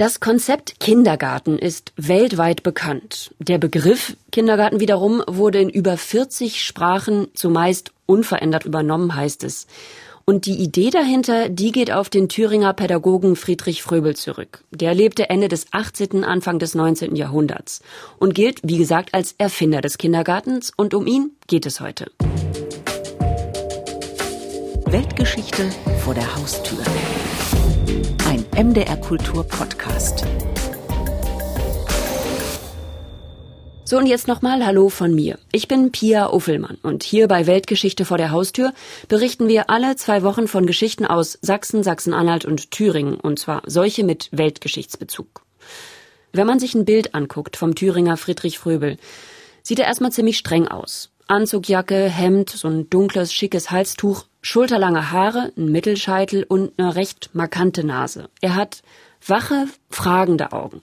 Das Konzept Kindergarten ist weltweit bekannt. Der Begriff Kindergarten wiederum wurde in über 40 Sprachen zumeist unverändert übernommen, heißt es. Und die Idee dahinter, die geht auf den Thüringer Pädagogen Friedrich Fröbel zurück. Der lebte Ende des 18., Anfang des 19. Jahrhunderts und gilt, wie gesagt, als Erfinder des Kindergartens und um ihn geht es heute. Weltgeschichte vor der Haustür. MDR Kultur Podcast. So und jetzt nochmal Hallo von mir. Ich bin Pia Uffelmann und hier bei Weltgeschichte vor der Haustür berichten wir alle zwei Wochen von Geschichten aus Sachsen, Sachsen-Anhalt und Thüringen und zwar solche mit Weltgeschichtsbezug. Wenn man sich ein Bild anguckt vom Thüringer Friedrich Fröbel, sieht er erstmal ziemlich streng aus. Anzugjacke, Hemd, so ein dunkles, schickes Halstuch, schulterlange Haare, ein Mittelscheitel und eine recht markante Nase. Er hat wache, fragende Augen.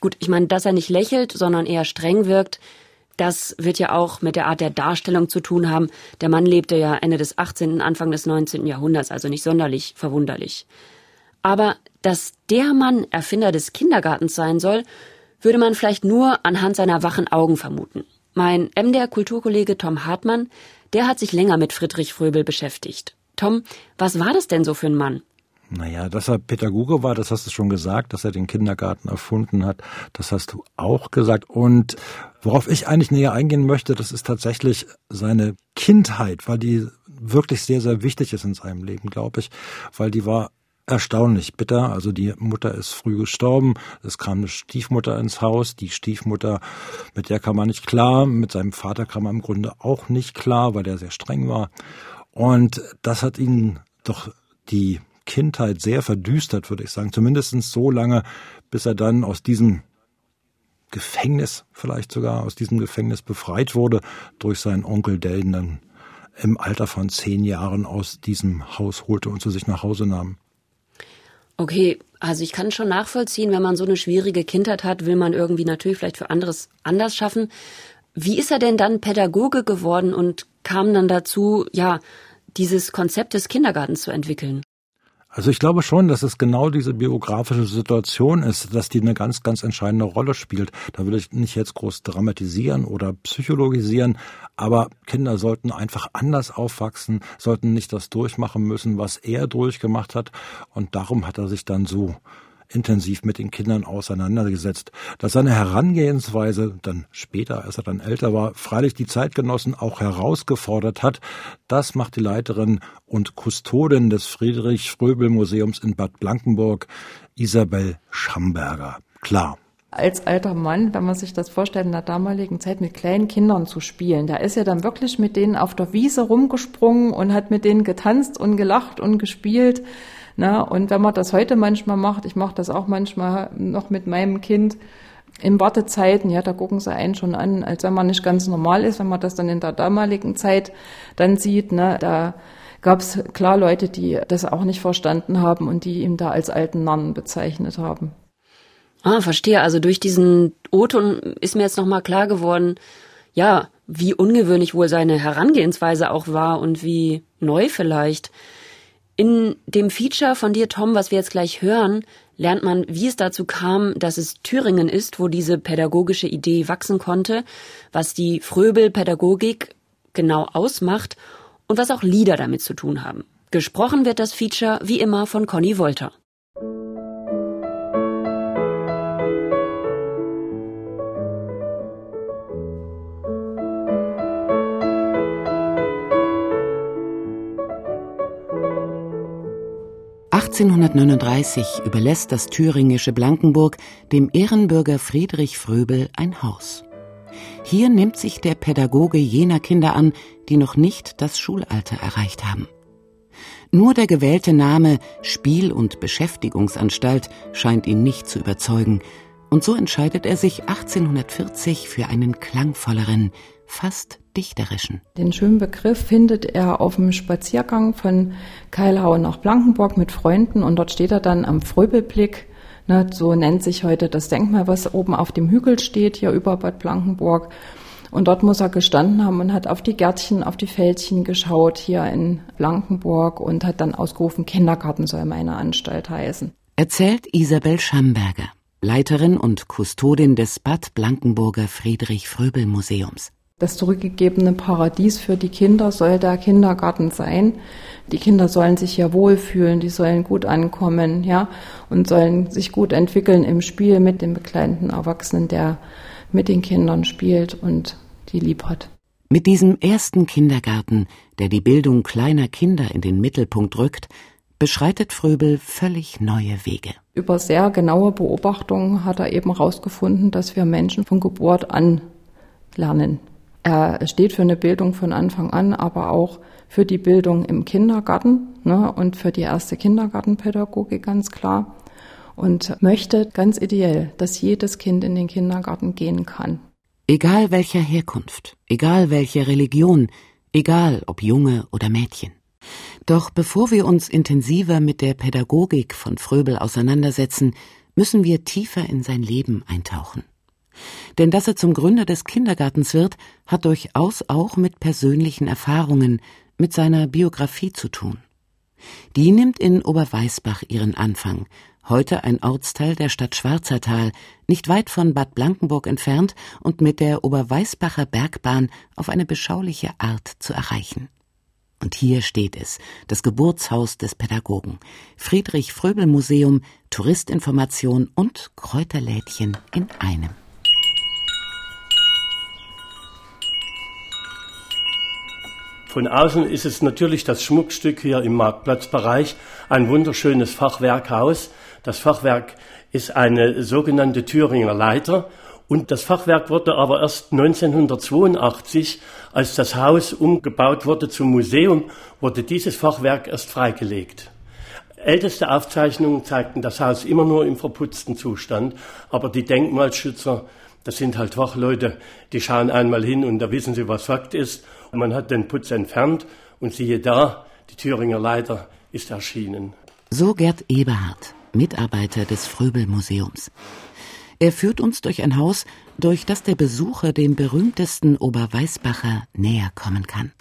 Gut, ich meine, dass er nicht lächelt, sondern eher streng wirkt, das wird ja auch mit der Art der Darstellung zu tun haben. Der Mann lebte ja Ende des 18., Anfang des 19. Jahrhunderts, also nicht sonderlich verwunderlich. Aber dass der Mann Erfinder des Kindergartens sein soll, würde man vielleicht nur anhand seiner wachen Augen vermuten. Mein MDR Kulturkollege Tom Hartmann, der hat sich länger mit Friedrich Fröbel beschäftigt. Tom, was war das denn so für ein Mann? Naja, dass er Pädagoge war, das hast du schon gesagt, dass er den Kindergarten erfunden hat, das hast du auch gesagt. Und worauf ich eigentlich näher eingehen möchte, das ist tatsächlich seine Kindheit, weil die wirklich sehr, sehr wichtig ist in seinem Leben, glaube ich, weil die war erstaunlich bitter. Also die Mutter ist früh gestorben. Es kam eine Stiefmutter ins Haus. Die Stiefmutter, mit der kam man nicht klar. Mit seinem Vater kam man im Grunde auch nicht klar, weil der sehr streng war. Und das hat ihn doch die Kindheit sehr verdüstert, würde ich sagen. Zumindest so lange, bis er dann aus diesem Gefängnis, vielleicht sogar aus diesem Gefängnis befreit wurde durch seinen Onkel, der ihn dann im Alter von zehn Jahren aus diesem Haus holte und zu sich nach Hause nahm. Okay, also ich kann schon nachvollziehen, wenn man so eine schwierige Kindheit hat, will man irgendwie natürlich vielleicht für anderes anders schaffen. Wie ist er denn dann Pädagoge geworden und kam dann dazu, ja, dieses Konzept des Kindergartens zu entwickeln? Also ich glaube schon, dass es genau diese biografische Situation ist, dass die eine ganz, ganz entscheidende Rolle spielt. Da will ich nicht jetzt groß dramatisieren oder psychologisieren, aber Kinder sollten einfach anders aufwachsen, sollten nicht das durchmachen müssen, was er durchgemacht hat. Und darum hat er sich dann so intensiv mit den Kindern auseinandergesetzt. Dass seine Herangehensweise dann später, als er dann älter war, freilich die Zeitgenossen auch herausgefordert hat, das macht die Leiterin und Kustodin des Friedrich Fröbel Museums in Bad Blankenburg, Isabel Schamberger. Klar als alter Mann, wenn man sich das vorstellt, in der damaligen Zeit mit kleinen Kindern zu spielen. Da ist er dann wirklich mit denen auf der Wiese rumgesprungen und hat mit denen getanzt und gelacht und gespielt. Na, und wenn man das heute manchmal macht, ich mache das auch manchmal noch mit meinem Kind, in Wartezeiten, ja, da gucken sie einen schon an, als wenn man nicht ganz normal ist, wenn man das dann in der damaligen Zeit dann sieht, ne, da gab es klar Leute, die das auch nicht verstanden haben und die ihn da als alten Narren bezeichnet haben. Ah, verstehe. Also durch diesen O-Ton ist mir jetzt nochmal klar geworden, ja, wie ungewöhnlich wohl seine Herangehensweise auch war und wie neu vielleicht. In dem Feature von dir, Tom, was wir jetzt gleich hören, lernt man, wie es dazu kam, dass es Thüringen ist, wo diese pädagogische Idee wachsen konnte, was die Fröbel-Pädagogik genau ausmacht und was auch Lieder damit zu tun haben. Gesprochen wird das Feature wie immer von Conny Wolter. 1839 überlässt das thüringische Blankenburg dem Ehrenbürger Friedrich Fröbel ein Haus. Hier nimmt sich der Pädagoge jener Kinder an, die noch nicht das Schulalter erreicht haben. Nur der gewählte Name Spiel- und Beschäftigungsanstalt scheint ihn nicht zu überzeugen, und so entscheidet er sich 1840 für einen klangvolleren, fast dichterischen. Den schönen Begriff findet er auf dem Spaziergang von Keilhau nach Blankenburg mit Freunden und dort steht er dann am Fröbelblick. Ne, so nennt sich heute das Denkmal, was oben auf dem Hügel steht, hier über Bad Blankenburg. Und dort muss er gestanden haben und hat auf die Gärtchen, auf die Feldchen geschaut hier in Blankenburg und hat dann ausgerufen, Kindergarten soll meine Anstalt heißen. Erzählt Isabel Schamberger, Leiterin und Kustodin des Bad Blankenburger Friedrich Fröbel Museums. Das zurückgegebene Paradies für die Kinder soll der Kindergarten sein. Die Kinder sollen sich ja wohlfühlen, die sollen gut ankommen, ja, und sollen sich gut entwickeln im Spiel mit dem begleitenden Erwachsenen, der mit den Kindern spielt und die lieb hat. Mit diesem ersten Kindergarten, der die Bildung kleiner Kinder in den Mittelpunkt rückt, beschreitet Fröbel völlig neue Wege. Über sehr genaue Beobachtungen hat er eben herausgefunden, dass wir Menschen von Geburt an lernen. Er steht für eine Bildung von Anfang an, aber auch für die Bildung im Kindergarten ne, und für die erste Kindergartenpädagogik ganz klar und möchte ganz ideell, dass jedes Kind in den Kindergarten gehen kann. Egal welcher Herkunft, egal welche Religion, egal ob Junge oder Mädchen. Doch bevor wir uns intensiver mit der Pädagogik von Fröbel auseinandersetzen, müssen wir tiefer in sein Leben eintauchen. Denn dass er zum Gründer des Kindergartens wird, hat durchaus auch mit persönlichen Erfahrungen, mit seiner Biografie zu tun. Die nimmt in Oberweißbach ihren Anfang, heute ein Ortsteil der Stadt Schwarzertal, nicht weit von Bad Blankenburg entfernt und mit der Oberweißbacher Bergbahn auf eine beschauliche Art zu erreichen. Und hier steht es, das Geburtshaus des Pädagogen, Friedrich Fröbel Museum, Touristinformation und Kräuterlädchen in einem. Von außen ist es natürlich das Schmuckstück hier im Marktplatzbereich, ein wunderschönes Fachwerkhaus. Das Fachwerk ist eine sogenannte Thüringer Leiter und das Fachwerk wurde aber erst 1982, als das Haus umgebaut wurde zum Museum, wurde dieses Fachwerk erst freigelegt. Älteste Aufzeichnungen zeigten das Haus immer nur im verputzten Zustand, aber die Denkmalschützer, das sind halt Wachleute, die schauen einmal hin und da wissen sie, was Fakt ist man hat den Putz entfernt und siehe da, die Thüringer Leiter ist erschienen. So Gerd Eberhard, Mitarbeiter des Fröbel Museums. Er führt uns durch ein Haus, durch das der Besucher dem berühmtesten Oberweißbacher näher kommen kann.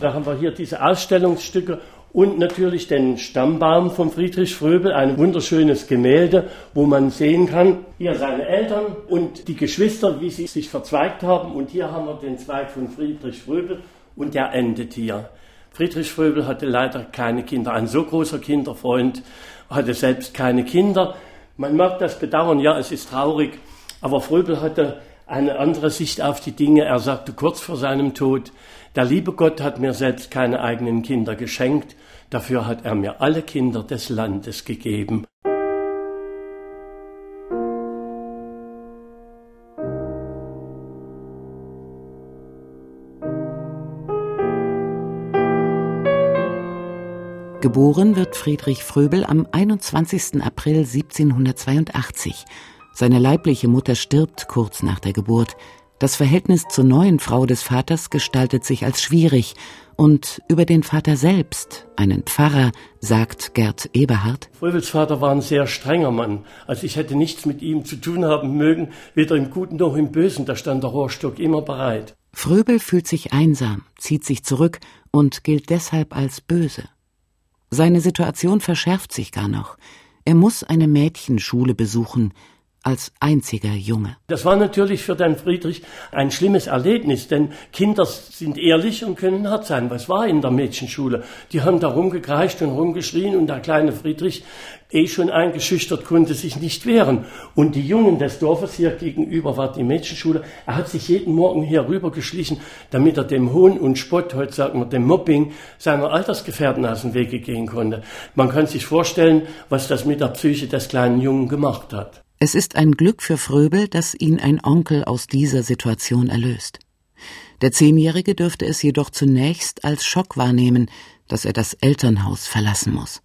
Da haben wir hier diese Ausstellungsstücke und natürlich den Stammbaum von Friedrich Fröbel, ein wunderschönes Gemälde, wo man sehen kann, hier seine Eltern und die Geschwister, wie sie sich verzweigt haben. Und hier haben wir den Zweig von Friedrich Fröbel und der endet hier. Friedrich Fröbel hatte leider keine Kinder. Ein so großer Kinderfreund hatte selbst keine Kinder. Man mag das bedauern, ja, es ist traurig, aber Fröbel hatte eine andere Sicht auf die Dinge. Er sagte kurz vor seinem Tod, der liebe Gott hat mir selbst keine eigenen Kinder geschenkt, dafür hat er mir alle Kinder des Landes gegeben. Geboren wird Friedrich Fröbel am 21. April 1782. Seine leibliche Mutter stirbt kurz nach der Geburt. Das Verhältnis zur neuen Frau des Vaters gestaltet sich als schwierig und über den Vater selbst, einen Pfarrer, sagt Gerd Eberhard. Fröbels Vater war ein sehr strenger Mann. Also ich hätte nichts mit ihm zu tun haben mögen, weder im Guten noch im Bösen. Da stand der Rohrstock immer bereit. Fröbel fühlt sich einsam, zieht sich zurück und gilt deshalb als böse. Seine Situation verschärft sich gar noch. Er muss eine Mädchenschule besuchen, als einziger Junge. Das war natürlich für den Friedrich ein schlimmes Erlebnis, denn Kinder sind ehrlich und können hart sein. Was war in der Mädchenschule? Die haben da rumgekreischt und rumgeschrien und der kleine Friedrich, eh schon eingeschüchtert, konnte sich nicht wehren. Und die Jungen des Dorfes hier gegenüber war die Mädchenschule. Er hat sich jeden Morgen hier rübergeschlichen, damit er dem Hohn und Spott, heute sagen wir dem Mobbing, seiner Altersgefährten aus dem Wege gehen konnte. Man kann sich vorstellen, was das mit der Psyche des kleinen Jungen gemacht hat. Es ist ein Glück für Fröbel, dass ihn ein Onkel aus dieser Situation erlöst. Der Zehnjährige dürfte es jedoch zunächst als Schock wahrnehmen, dass er das Elternhaus verlassen muss.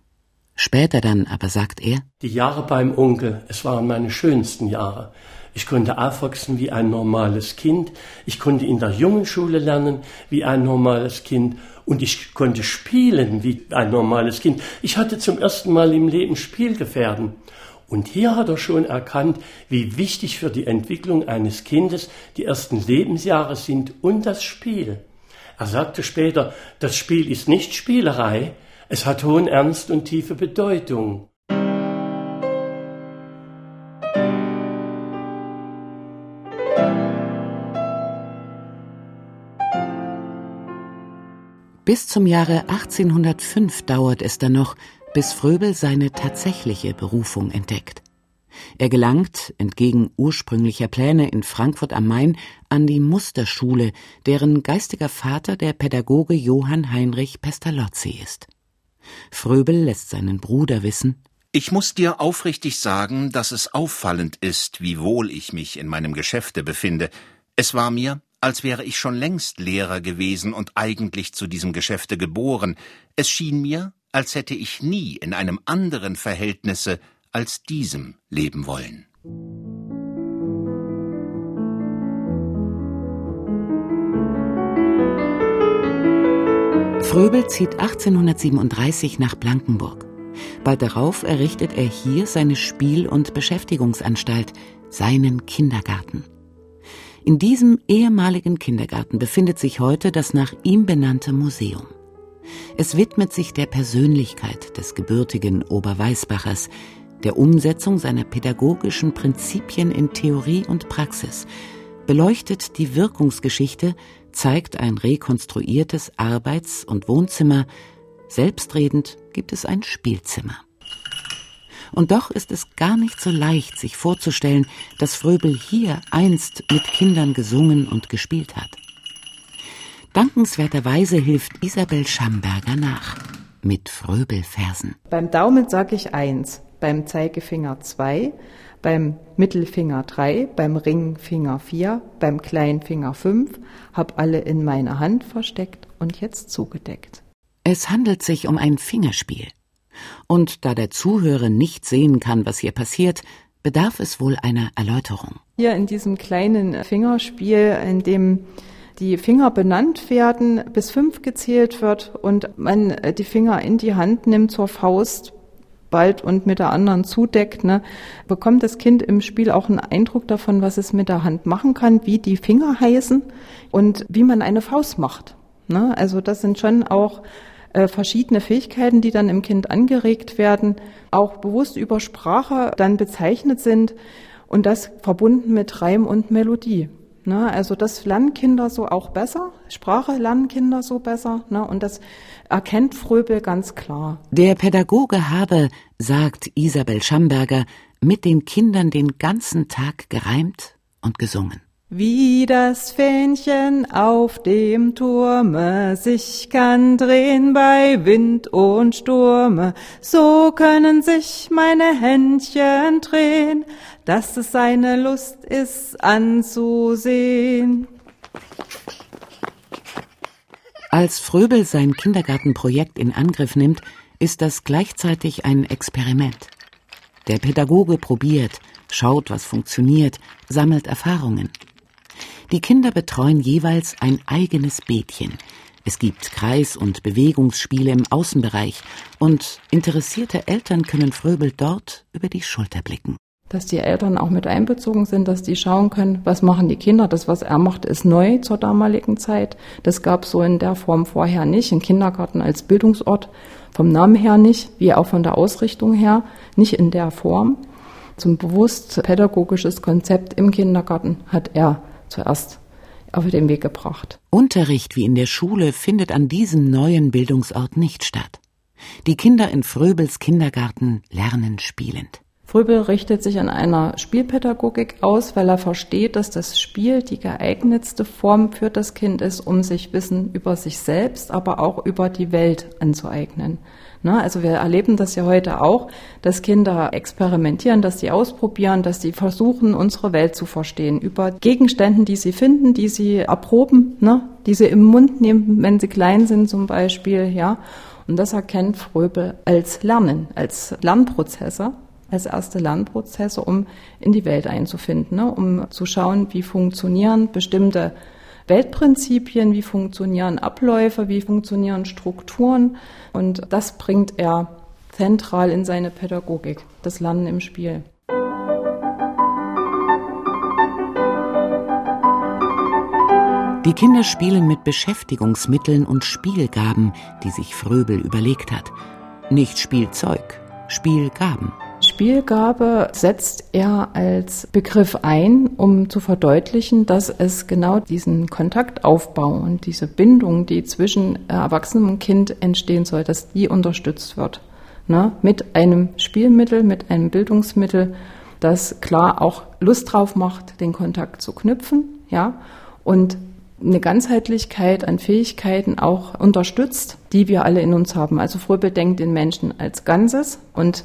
Später dann aber sagt er, Die Jahre beim Onkel, es waren meine schönsten Jahre. Ich konnte aufwachsen wie ein normales Kind, ich konnte in der Jungenschule lernen wie ein normales Kind und ich konnte spielen wie ein normales Kind. Ich hatte zum ersten Mal im Leben Spielgefährden. Und hier hat er schon erkannt, wie wichtig für die Entwicklung eines Kindes die ersten Lebensjahre sind und das Spiel. Er sagte später, das Spiel ist nicht Spielerei, es hat hohen Ernst und tiefe Bedeutung. Bis zum Jahre 1805 dauert es dann noch, bis Fröbel seine tatsächliche Berufung entdeckt. Er gelangt, entgegen ursprünglicher Pläne in Frankfurt am Main, an die Musterschule, deren geistiger Vater der Pädagoge Johann Heinrich Pestalozzi ist. Fröbel lässt seinen Bruder wissen, ich muss dir aufrichtig sagen, dass es auffallend ist, wie wohl ich mich in meinem Geschäfte befinde. Es war mir, als wäre ich schon längst Lehrer gewesen und eigentlich zu diesem Geschäfte geboren. Es schien mir, als hätte ich nie in einem anderen Verhältnisse als diesem leben wollen. Fröbel zieht 1837 nach Blankenburg. Bald darauf errichtet er hier seine Spiel- und Beschäftigungsanstalt, seinen Kindergarten. In diesem ehemaligen Kindergarten befindet sich heute das nach ihm benannte Museum. Es widmet sich der Persönlichkeit des gebürtigen Oberweisbachers, der Umsetzung seiner pädagogischen Prinzipien in Theorie und Praxis, beleuchtet die Wirkungsgeschichte, zeigt ein rekonstruiertes Arbeits- und Wohnzimmer, selbstredend gibt es ein Spielzimmer. Und doch ist es gar nicht so leicht, sich vorzustellen, dass Fröbel hier einst mit Kindern gesungen und gespielt hat. Dankenswerterweise hilft Isabel Schamberger nach mit Fröbelversen. Beim Daumen sage ich eins, beim Zeigefinger zwei, beim Mittelfinger drei, beim Ringfinger vier, beim Kleinfinger fünf, hab alle in meiner Hand versteckt und jetzt zugedeckt. Es handelt sich um ein Fingerspiel. Und da der Zuhörer nicht sehen kann, was hier passiert, bedarf es wohl einer Erläuterung. Hier in diesem kleinen Fingerspiel, in dem die Finger benannt werden, bis fünf gezählt wird und man die Finger in die Hand nimmt zur Faust bald und mit der anderen zudeckt, ne, bekommt das Kind im Spiel auch einen Eindruck davon, was es mit der Hand machen kann, wie die Finger heißen und wie man eine Faust macht. Ne? Also das sind schon auch äh, verschiedene Fähigkeiten, die dann im Kind angeregt werden, auch bewusst über Sprache dann bezeichnet sind und das verbunden mit Reim und Melodie. Ne, also das lernen Kinder so auch besser, Sprache lernen Kinder so besser ne, und das erkennt Fröbel ganz klar. Der Pädagoge habe, sagt Isabel Schamberger, mit den Kindern den ganzen Tag gereimt und gesungen. Wie das Fähnchen auf dem Turme sich kann drehen bei Wind und Sturme, so können sich meine Händchen drehen, dass es eine Lust ist anzusehen. Als Fröbel sein Kindergartenprojekt in Angriff nimmt, ist das gleichzeitig ein Experiment. Der Pädagoge probiert, schaut, was funktioniert, sammelt Erfahrungen. Die Kinder betreuen jeweils ein eigenes Beetchen. Es gibt Kreis- und Bewegungsspiele im Außenbereich und interessierte Eltern können Fröbel dort über die Schulter blicken. Dass die Eltern auch mit einbezogen sind, dass die schauen können, was machen die Kinder. Das, was er macht, ist neu zur damaligen Zeit. Das gab es so in der Form vorher nicht. Ein Kindergarten als Bildungsort vom Namen her nicht, wie auch von der Ausrichtung her, nicht in der Form. Zum bewusst pädagogisches Konzept im Kindergarten hat er zuerst auf den Weg gebracht. Unterricht wie in der Schule findet an diesem neuen Bildungsort nicht statt. Die Kinder in Fröbels Kindergarten lernen spielend. Fröbel richtet sich an einer Spielpädagogik aus, weil er versteht, dass das Spiel die geeignetste Form für das Kind ist, um sich Wissen über sich selbst, aber auch über die Welt anzueignen. Ne? Also wir erleben das ja heute auch, dass Kinder experimentieren, dass sie ausprobieren, dass sie versuchen, unsere Welt zu verstehen über Gegenständen, die sie finden, die sie erproben, ne? die sie im Mund nehmen, wenn sie klein sind zum Beispiel, ja. Und das erkennt Fröbel als Lernen, als Lernprozesse, als erste Lernprozesse, um in die Welt einzufinden, ne? um zu schauen, wie funktionieren bestimmte Weltprinzipien, wie funktionieren Abläufe, wie funktionieren Strukturen. Und das bringt er zentral in seine Pädagogik, das Lernen im Spiel. Die Kinder spielen mit Beschäftigungsmitteln und Spielgaben, die sich Fröbel überlegt hat. Nicht Spielzeug, Spielgaben. Spielgabe setzt er als Begriff ein, um zu verdeutlichen, dass es genau diesen Kontaktaufbau und diese Bindung, die zwischen Erwachsenem und Kind entstehen soll, dass die unterstützt wird. Ne? Mit einem Spielmittel, mit einem Bildungsmittel, das klar auch Lust drauf macht, den Kontakt zu knüpfen, ja, und eine Ganzheitlichkeit an Fähigkeiten auch unterstützt, die wir alle in uns haben. Also Fröbel denkt den Menschen als Ganzes und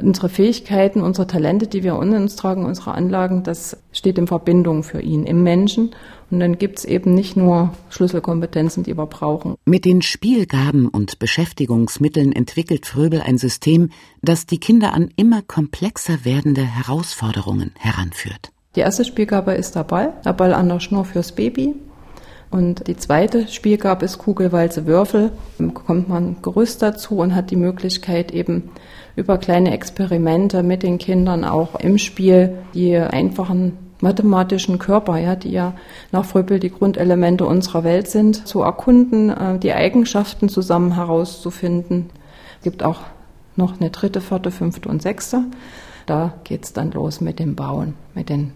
unsere Fähigkeiten, unsere Talente, die wir in uns tragen, unsere Anlagen, das steht in Verbindung für ihn im Menschen. Und dann gibt's eben nicht nur Schlüsselkompetenzen, die wir brauchen. Mit den Spielgaben und Beschäftigungsmitteln entwickelt Fröbel ein System, das die Kinder an immer komplexer werdende Herausforderungen heranführt. Die erste Spielgabe ist der Ball, der Ball an der Schnur fürs Baby. Und die zweite Spielgabe ist Kugelwalze Würfel. Dann bekommt man Gerüst dazu und hat die Möglichkeit eben über kleine Experimente mit den Kindern auch im Spiel die einfachen mathematischen Körper, ja, die ja nach Fröbel die Grundelemente unserer Welt sind, zu erkunden, äh, die Eigenschaften zusammen herauszufinden. Es gibt auch noch eine dritte, vierte, fünfte und sechste. Da geht's dann los mit dem Bauen, mit den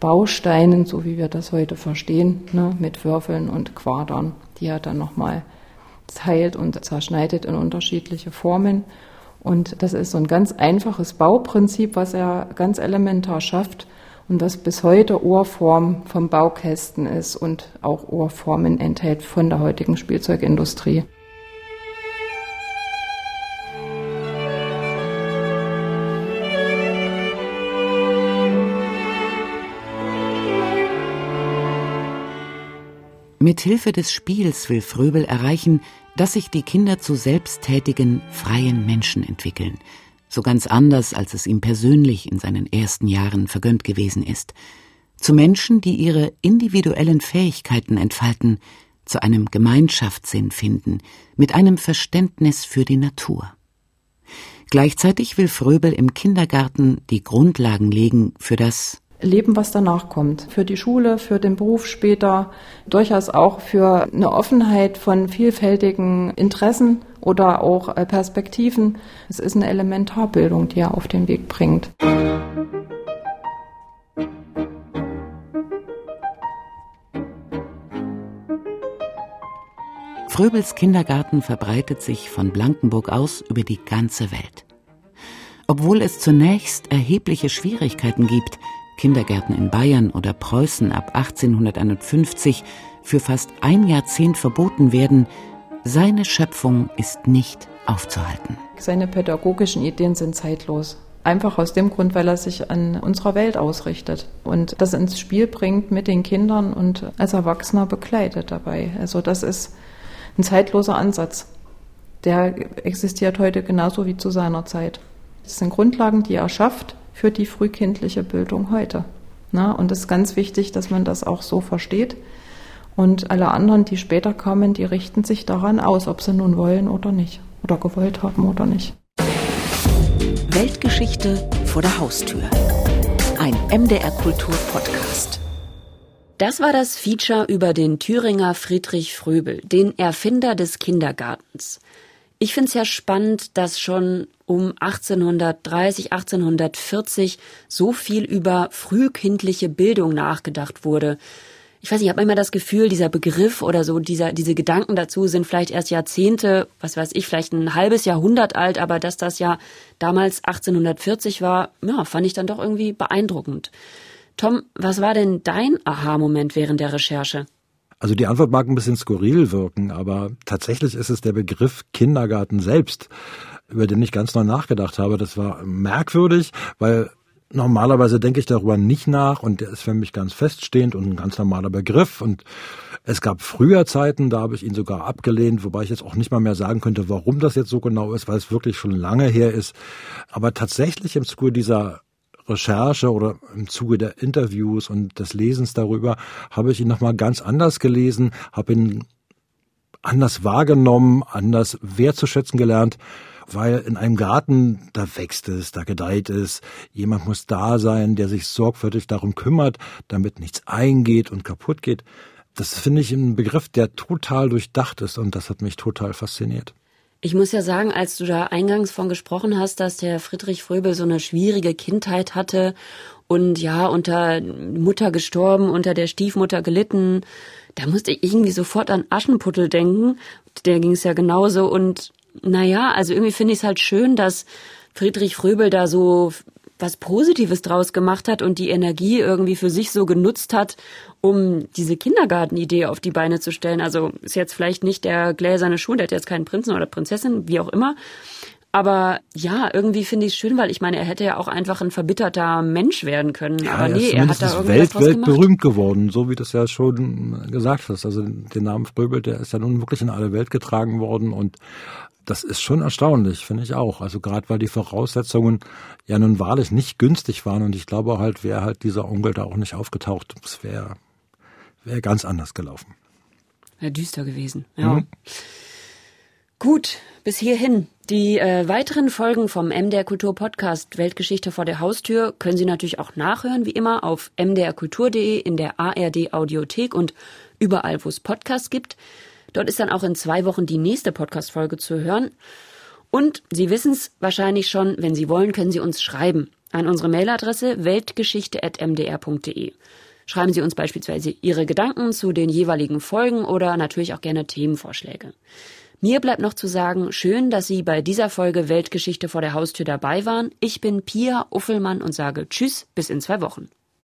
Bausteinen, so wie wir das heute verstehen, ne, mit Würfeln und Quadern, die er dann nochmal teilt und zerschneidet in unterschiedliche Formen. Und das ist so ein ganz einfaches Bauprinzip, was er ganz elementar schafft und das bis heute Ohrform vom Baukästen ist und auch Ohrformen enthält von der heutigen Spielzeugindustrie. Mit Hilfe des Spiels will Fröbel erreichen, dass sich die Kinder zu selbsttätigen, freien Menschen entwickeln, so ganz anders, als es ihm persönlich in seinen ersten Jahren vergönnt gewesen ist, zu Menschen, die ihre individuellen Fähigkeiten entfalten, zu einem Gemeinschaftssinn finden, mit einem Verständnis für die Natur. Gleichzeitig will Fröbel im Kindergarten die Grundlagen legen für das Leben, was danach kommt. Für die Schule, für den Beruf später, durchaus auch für eine Offenheit von vielfältigen Interessen oder auch äh, Perspektiven. Es ist eine Elementarbildung, die er auf den Weg bringt. Fröbels Kindergarten verbreitet sich von Blankenburg aus über die ganze Welt. Obwohl es zunächst erhebliche Schwierigkeiten gibt, Kindergärten in Bayern oder Preußen ab 1851 für fast ein Jahrzehnt verboten werden, seine Schöpfung ist nicht aufzuhalten. Seine pädagogischen Ideen sind zeitlos. Einfach aus dem Grund, weil er sich an unserer Welt ausrichtet und das ins Spiel bringt mit den Kindern und als Erwachsener begleitet dabei. Also das ist ein zeitloser Ansatz. Der existiert heute genauso wie zu seiner Zeit. Das sind Grundlagen, die er schafft, für die frühkindliche Bildung heute. Na, und es ist ganz wichtig, dass man das auch so versteht. Und alle anderen, die später kommen, die richten sich daran aus, ob sie nun wollen oder nicht. Oder gewollt haben oder nicht. Weltgeschichte vor der Haustür. Ein MDR Kultur Podcast. Das war das Feature über den Thüringer Friedrich Fröbel, den Erfinder des Kindergartens. Ich finde es ja spannend, dass schon um 1830, 1840 so viel über frühkindliche Bildung nachgedacht wurde. Ich weiß nicht, ich habe immer das Gefühl, dieser Begriff oder so, dieser, diese Gedanken dazu sind vielleicht erst Jahrzehnte, was weiß ich, vielleicht ein halbes Jahrhundert alt, aber dass das ja damals 1840 war, ja, fand ich dann doch irgendwie beeindruckend. Tom, was war denn dein Aha-Moment während der Recherche? Also die Antwort mag ein bisschen skurril wirken, aber tatsächlich ist es der Begriff Kindergarten selbst, über den ich ganz neu nachgedacht habe. Das war merkwürdig, weil normalerweise denke ich darüber nicht nach und der ist für mich ganz feststehend und ein ganz normaler Begriff und es gab früher Zeiten, da habe ich ihn sogar abgelehnt, wobei ich jetzt auch nicht mal mehr sagen könnte, warum das jetzt so genau ist, weil es wirklich schon lange her ist. Aber tatsächlich im Zuge dieser Recherche oder im Zuge der Interviews und des Lesens darüber habe ich ihn nochmal ganz anders gelesen, habe ihn anders wahrgenommen, anders wertzuschätzen gelernt, weil in einem Garten, da wächst es, da gedeiht es, jemand muss da sein, der sich sorgfältig darum kümmert, damit nichts eingeht und kaputt geht. das finde ich ein Begriff, der total durchdacht ist und das hat mich total fasziniert. Ich muss ja sagen, als du da eingangs von gesprochen hast, dass der Friedrich Fröbel so eine schwierige Kindheit hatte und ja, unter Mutter gestorben, unter der Stiefmutter gelitten, da musste ich irgendwie sofort an Aschenputtel denken. Der ging es ja genauso und naja, also irgendwie finde ich es halt schön, dass Friedrich Fröbel da so was Positives draus gemacht hat und die Energie irgendwie für sich so genutzt hat, um diese Kindergartenidee auf die Beine zu stellen. Also ist jetzt vielleicht nicht der gläserne Schuh, der hat jetzt keinen Prinzen oder Prinzessin, wie auch immer. Aber ja, irgendwie finde ich es schön, weil ich meine, er hätte ja auch einfach ein verbitterter Mensch werden können. Ja, aber er nee, er hat da irgendwas Welt, draus gemacht. weltberühmt geworden, so wie du es ja schon gesagt hast. Also den Namen Fröbel, der ist ja nun wirklich in alle Welt getragen worden und das ist schon erstaunlich, finde ich auch. Also gerade weil die Voraussetzungen ja nun wahrlich nicht günstig waren und ich glaube halt, wäre halt dieser Onkel da auch nicht aufgetaucht, es wäre wäre ganz anders gelaufen. Ja, düster gewesen. Ja. Mhm. Gut, bis hierhin. Die äh, weiteren Folgen vom MDR Kultur Podcast Weltgeschichte vor der Haustür können Sie natürlich auch nachhören, wie immer, auf mdrkultur.de, in der ARD Audiothek und überall, wo es Podcasts gibt. Dort ist dann auch in zwei Wochen die nächste Podcast-Folge zu hören. Und Sie wissen es wahrscheinlich schon, wenn Sie wollen, können Sie uns schreiben an unsere Mailadresse weltgeschichte.mdr.de. Schreiben Sie uns beispielsweise Ihre Gedanken zu den jeweiligen Folgen oder natürlich auch gerne Themenvorschläge. Mir bleibt noch zu sagen, schön, dass Sie bei dieser Folge Weltgeschichte vor der Haustür dabei waren. Ich bin Pia Uffelmann und sage Tschüss, bis in zwei Wochen.